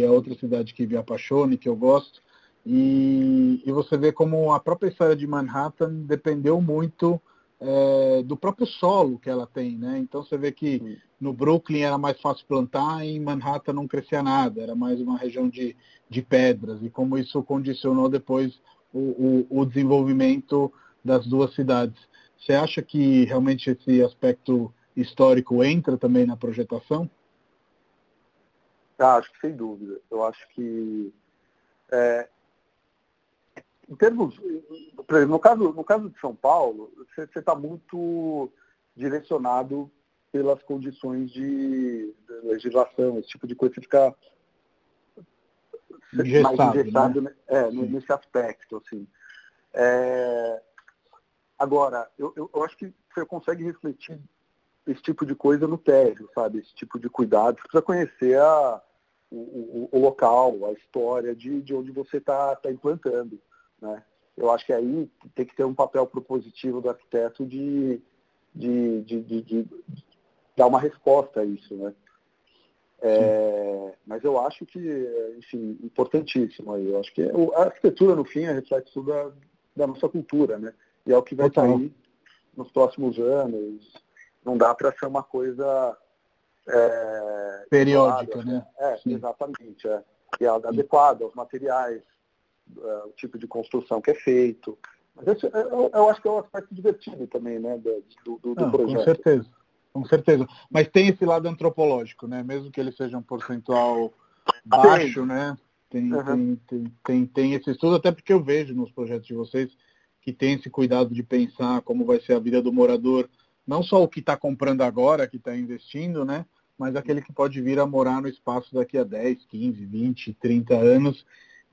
é outra cidade que me apaixona e que eu gosto, e, e você vê como a própria história de Manhattan dependeu muito é, do próprio solo que ela tem, né? Então você vê que no Brooklyn era mais fácil plantar, em Manhattan não crescia nada, era mais uma região de, de pedras, e como isso condicionou depois o, o, o desenvolvimento das duas cidades. Você acha que realmente esse aspecto histórico entra também na projetação? Ah, acho que sem dúvida. Eu acho que é, em termos, por exemplo, no caso, no caso de São Paulo, você está muito direcionado pelas condições de, de, legislação, esse tipo de coisa, você fica engessado, mais engessado né? é, nesse aspecto. Assim. É, agora, eu, eu, eu, acho que você consegue refletir esse tipo de coisa no térreo, sabe? Esse tipo de cuidado. Você precisa conhecer a, o, o, o local, a história de, de onde você está tá implantando. Né? Eu acho que aí tem que ter um papel propositivo do arquiteto de, de, de, de, dar uma resposta a isso. Né? É, mas eu acho que, enfim, importantíssimo aí. Eu acho que a arquitetura, no fim, é reflexo da, da nossa cultura, né? E é o que vai aí nos próximos anos. Não dá para ser uma coisa é, periódica, né? É, Sim. exatamente. É. Que é adequada aos materiais, uh, o tipo de construção que é feito. Mas esse, eu, eu, acho que é um aspecto divertido também, né, do, do, do projeto. Com certeza, com certeza. Mas tem esse lado antropológico, né? Mesmo que ele seja um percentual baixo, tem. né? Tem, uhum. tem, tem, tem, tem esse estudo, até porque eu vejo nos projetos de vocês que tem esse cuidado de pensar como vai ser a vida do morador, não só o que está comprando agora, que está investindo, né? Mas aquele que pode vir a morar no espaço daqui a 10, 15, 20, 30 anos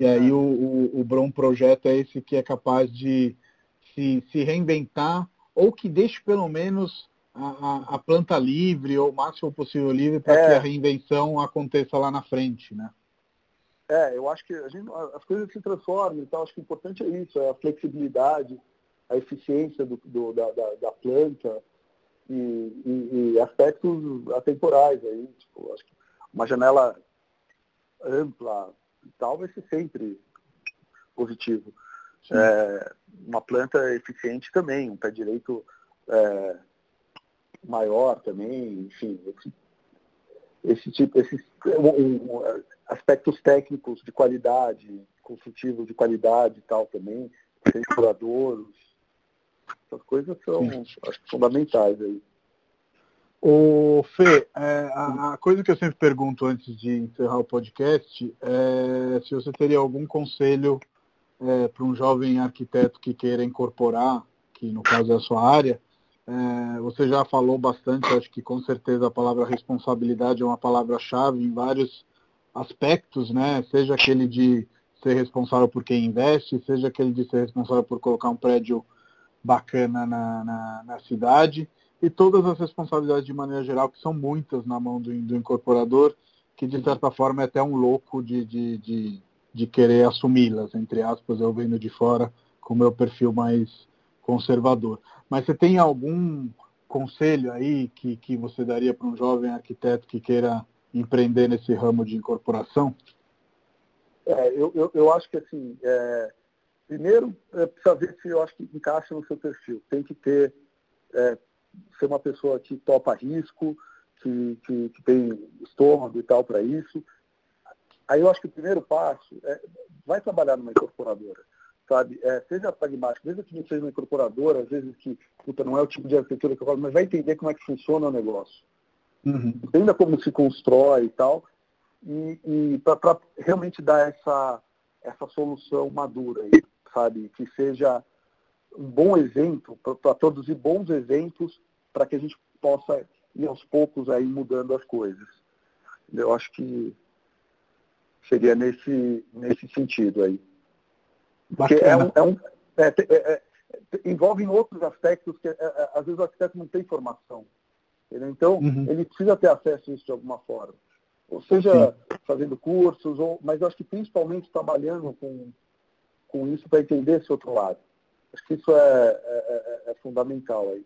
e aí é. o, o, o Brom Projeto é esse que é capaz de se, se reinventar ou que deixe pelo menos a, a, a planta livre ou o máximo possível livre para é. que a reinvenção aconteça lá na frente, né? É, eu acho que gente, as coisas se transformam, então acho que o importante é isso, é a flexibilidade, a eficiência do, do da, da, da, planta e, e, e, aspectos atemporais aí, tipo, acho que uma janela ampla, e tal, vai ser sempre positivo. É, uma planta eficiente também, um pé direito é, maior também, enfim, esse, esse tipo, esses um, um, aspectos técnicos de qualidade, construtivos de qualidade e tal também, curadouros, essas coisas são acho, fundamentais aí. O Fê, é, a, a, coisa que eu sempre pergunto antes de encerrar o podcast é se você teria algum conselho é, para um jovem arquiteto que queira incorporar, que no caso é a sua área. É, você já falou bastante, acho que com certeza a palavra responsabilidade é uma palavra-chave em vários aspectos, né? Seja aquele de ser responsável por quem investe, seja aquele de ser responsável por colocar um prédio bacana na, na, na cidade e todas as responsabilidades de maneira geral, que são muitas na mão do, do incorporador, que de certa forma é até um louco de, de, de, de querer assumi-las, entre aspas, eu vendo de fora com o meu perfil mais conservador. Mas você tem algum conselho aí que, que você daria para um jovem arquiteto que queira empreender nesse ramo de incorporação? É, eu, eu, eu acho que assim, é, primeiro é, precisa ver se eu acho que encaixa no seu perfil. Tem que ter é, ser uma pessoa que topa risco, que, que, que tem estômago e tal para isso. Aí eu acho que o primeiro passo é vai trabalhar numa incorporadora, sabe? É, seja pragmático, mesmo que não seja uma incorporadora, às vezes que puta, não é o tipo de arquitetura que eu falo, mas vai entender como é que funciona o negócio. uhum. entenda como se constrói e tal, e, e para realmente dar essa, essa solução madura, aí, sabe? Que seja um bom exemplo, para produzir bons eventos, para que a gente possa ir aos poucos aí mudando as coisas. Eu acho que seria nesse, nesse sentido aí. Porque é um, é um é, é, é, envolve outros aspectos que é, é, às vezes o arquiteto não tem formação. Então, uhum. ele precisa ter acesso a isso de alguma forma. Ou seja, Sim. fazendo cursos, ou, mas eu acho que principalmente trabalhando com, com isso para entender esse outro lado. Acho que isso é, é fundamental aí.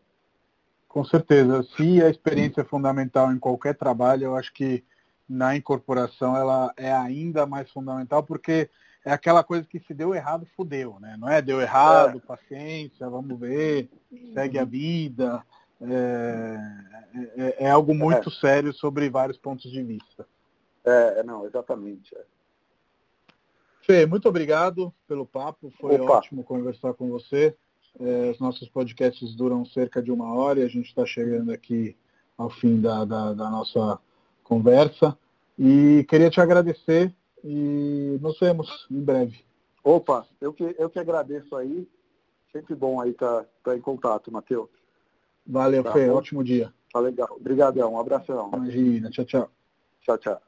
Com certeza. Se a experiência é fundamental em qualquer trabalho, eu acho que na incorporação ela é ainda mais fundamental, porque é aquela coisa que se deu errado, fudeu, né? Não é deu errado, é. paciência, vamos ver, segue a vida. É, é, é algo muito é. sério sobre vários pontos de vista. É, não, exatamente. Fê, muito obrigado pelo papo, foi Opa. ótimo conversar com você. É, os nossos podcasts duram cerca de uma hora e a gente está chegando aqui ao fim da, da, da nossa conversa. E queria te agradecer e nos vemos em breve. Opa, eu que, eu que agradeço aí. Sempre bom aí estar tá, tá em contato, Matheus. Valeu, tá Fê. Ótimo dia. Tá legal. Obrigadão. Um abração. Imagina. Tchau, tchau. Tchau, tchau.